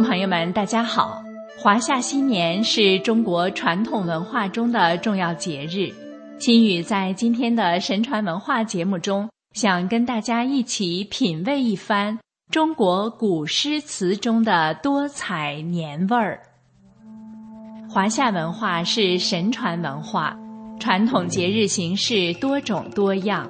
朋友们，大家好！华夏新年是中国传统文化中的重要节日。心宇在今天的神传文化节目中，想跟大家一起品味一番中国古诗词中的多彩年味儿。华夏文化是神传文化，传统节日形式多种多样。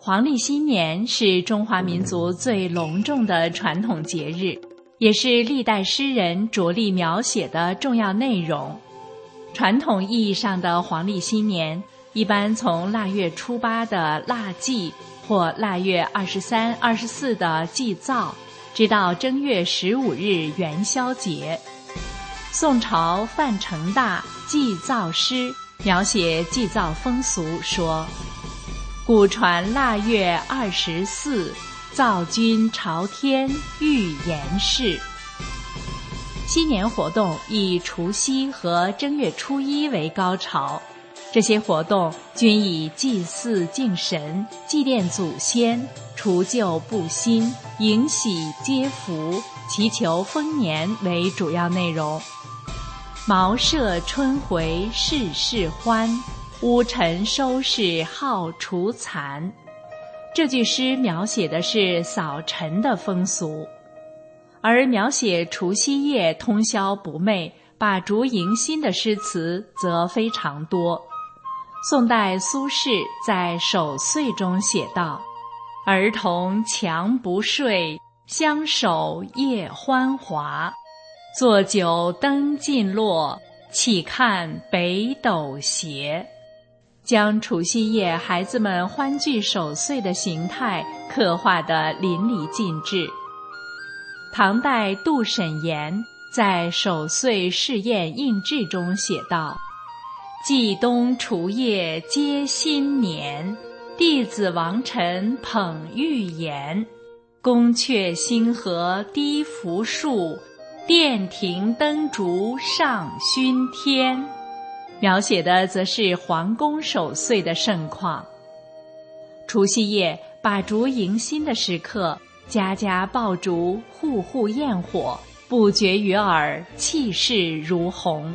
黄历新年是中华民族最隆重的传统节日。也是历代诗人着力描写的重要内容。传统意义上的黄历新年，一般从腊月初八的腊祭或腊月二十三、二十四的祭灶，直到正月十五日元宵节。宋朝范成大《祭灶诗》描写祭灶风俗说：“古传腊月二十四。”灶君朝天欲言事。新年活动以除夕和正月初一为高潮，这些活动均以祭祀敬神、祭奠祖先、除旧布新、迎喜接福、祈求丰年为主要内容。茅舍春回事事欢，屋尘收拾好除残。这句诗描写的是扫尘的风俗，而描写除夕夜通宵不寐、把烛迎新的诗词则非常多。宋代苏轼在《守岁》中写道：“儿童强不睡，相守夜欢华。坐酒灯尽落，岂看北斗斜。”将除夕夜孩子们欢聚守岁的形态刻画得淋漓尽致。唐代杜审言在《守岁试验应制》中写道：“祭冬除夜接新年，弟子王臣捧玉颜，宫阙星河低拂树，殿庭灯烛上熏天。”描写的则是皇宫守岁的盛况。除夕夜把烛迎新的时刻，家家爆竹，户户焰火，不绝于耳，气势如虹。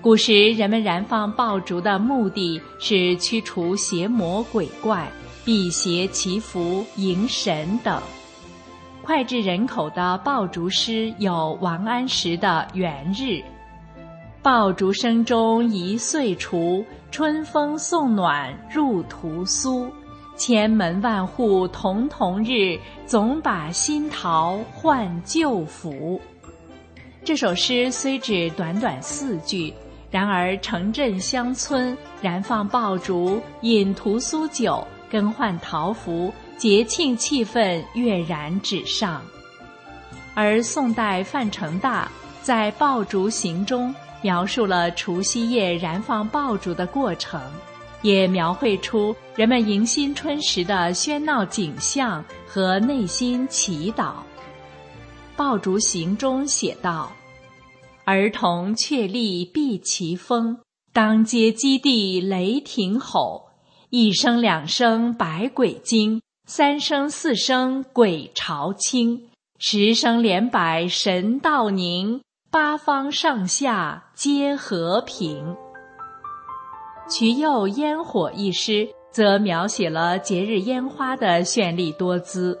古时人们燃放爆竹的目的是驱除邪魔鬼怪、辟邪祈福、迎神等。脍炙人口的爆竹诗有王安石的《元日》。爆竹声中一岁除，春风送暖入屠苏。千门万户曈曈日，总把新桃换旧符。这首诗虽只短短四句，然而城镇乡村燃放爆竹、饮屠苏酒、更换桃符，节庆气氛跃然纸上。而宋代范成大在《爆竹行》中。描述了除夕夜燃放爆竹的过程，也描绘出人们迎新春时的喧闹景象和内心祈祷。《爆竹行》中写道：“儿童确立避其风，当街基地雷霆吼，一声两声百鬼惊，三声四声鬼潮清，十声连百神道宁。”八方上下皆和平。瞿右烟火一诗则描写了节日烟花的绚丽多姿。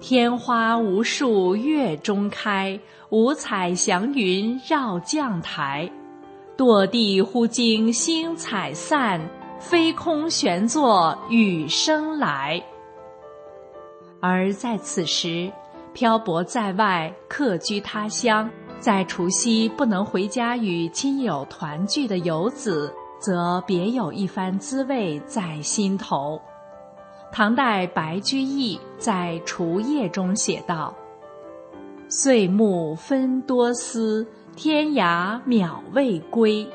天花无数月中开，五彩祥云绕绛台。堕地忽惊星彩散，飞空旋作雨声来。而在此时，漂泊在外、客居他乡。在除夕不能回家与亲友团聚的游子，则别有一番滋味在心头。唐代白居易在《除夜》中写道：“岁暮分多思，天涯渺未归。”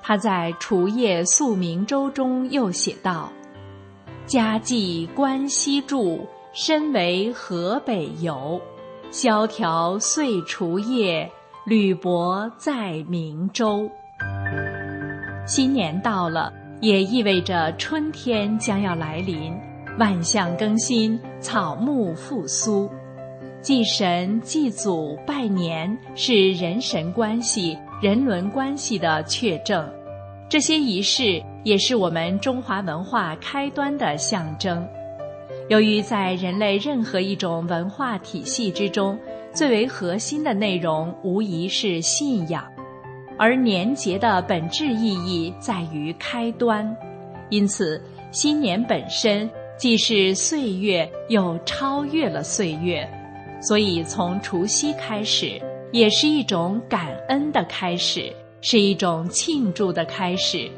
他在《除夜宿明州》中又写道：“家寄关西住，身为河北游。”萧条岁除夜，履薄在明州。新年到了，也意味着春天将要来临，万象更新，草木复苏。祭神、祭祖、拜年是人神关系、人伦关系的确证。这些仪式也是我们中华文化开端的象征。由于在人类任何一种文化体系之中，最为核心的内容无疑是信仰，而年节的本质意义在于开端，因此新年本身既是岁月，又超越了岁月，所以从除夕开始，也是一种感恩的开始。是一种庆祝的开始，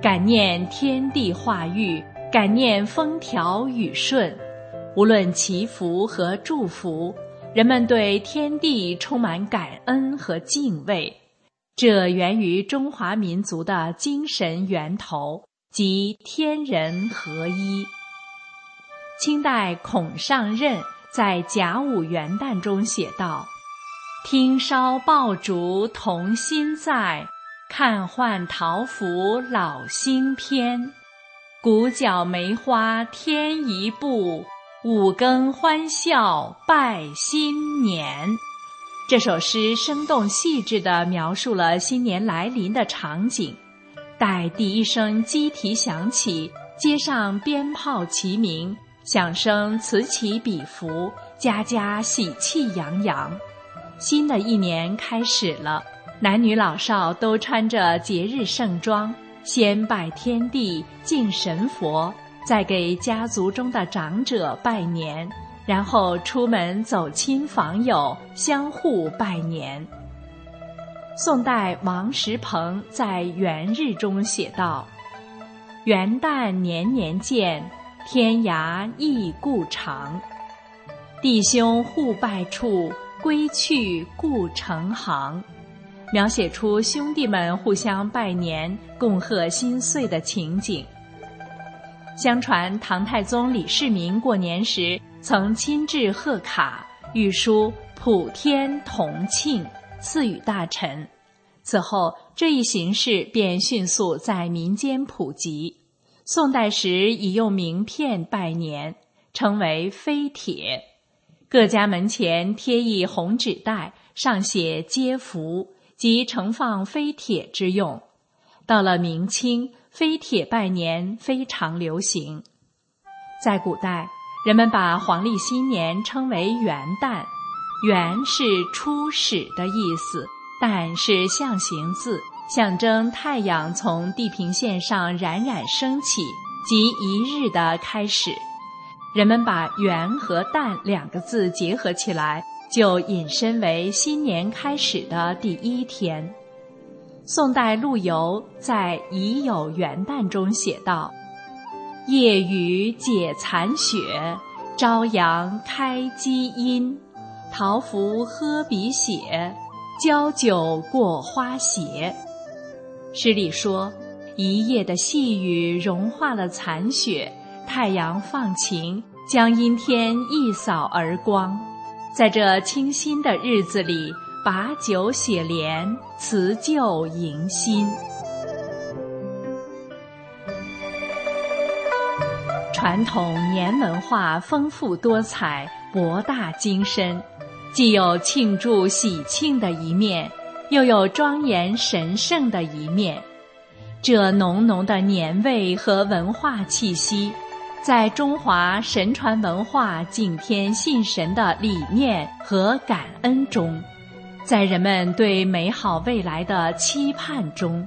感念天地化育，感念风调雨顺。无论祈福和祝福，人们对天地充满感恩和敬畏。这源于中华民族的精神源头，即天人合一。清代孔尚任在甲午元旦中写道。听烧爆竹童心在，看换桃符老心偏。鼓角梅花添一步，五更欢笑拜新年。这首诗生动细致地描述了新年来临的场景。待第一声鸡啼响起，街上鞭炮齐鸣，响声此起彼伏，家家喜气洋洋。新的一年开始了，男女老少都穿着节日盛装，先拜天地、敬神佛，再给家族中的长者拜年，然后出门走亲访友，相互拜年。宋代王石鹏在《元日》中写道：“元旦年年见，天涯亦故长。弟兄互拜处。”归去故城行，描写出兄弟们互相拜年、共贺新岁的情景。相传唐太宗李世民过年时曾亲制贺卡，御书“普天同庆”，赐予大臣。此后，这一形式便迅速在民间普及。宋代时已用名片拜年，称为飞帖。各家门前贴一红纸袋，上写接福，即盛放飞铁之用。到了明清，飞铁拜年非常流行。在古代，人们把黄历新年称为元旦，元是初始的意思，旦是象形字，象征太阳从地平线上冉冉升起，即一日的开始。人们把“元”和“旦”两个字结合起来，就引申为新年开始的第一天。宋代陆游在《已有元旦》中写道：“夜雨解残雪，朝阳开积阴。桃符喝鼻血，交酒过花斜。”诗里说，一夜的细雨融化了残雪。太阳放晴，将阴天一扫而光。在这清新的日子里，把酒写联，辞旧迎新。传统年文化丰富多彩、博大精深，既有庆祝喜庆的一面，又有庄严神圣的一面。这浓浓的年味和文化气息。在中华神传文化敬天信神的理念和感恩中，在人们对美好未来的期盼中，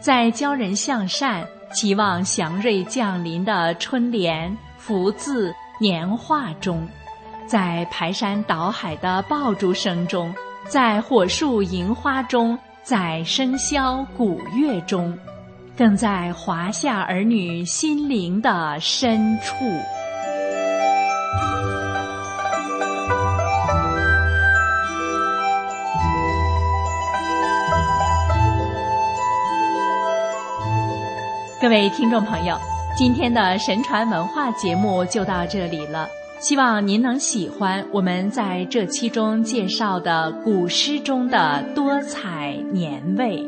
在教人向善、期望祥瑞降临的春联、福字、年画中，在排山倒海的爆竹声中，在火树银花中，在笙箫鼓乐中。更在华夏儿女心灵的深处。各位听众朋友，今天的神传文化节目就到这里了，希望您能喜欢我们在这期中介绍的古诗中的多彩年味。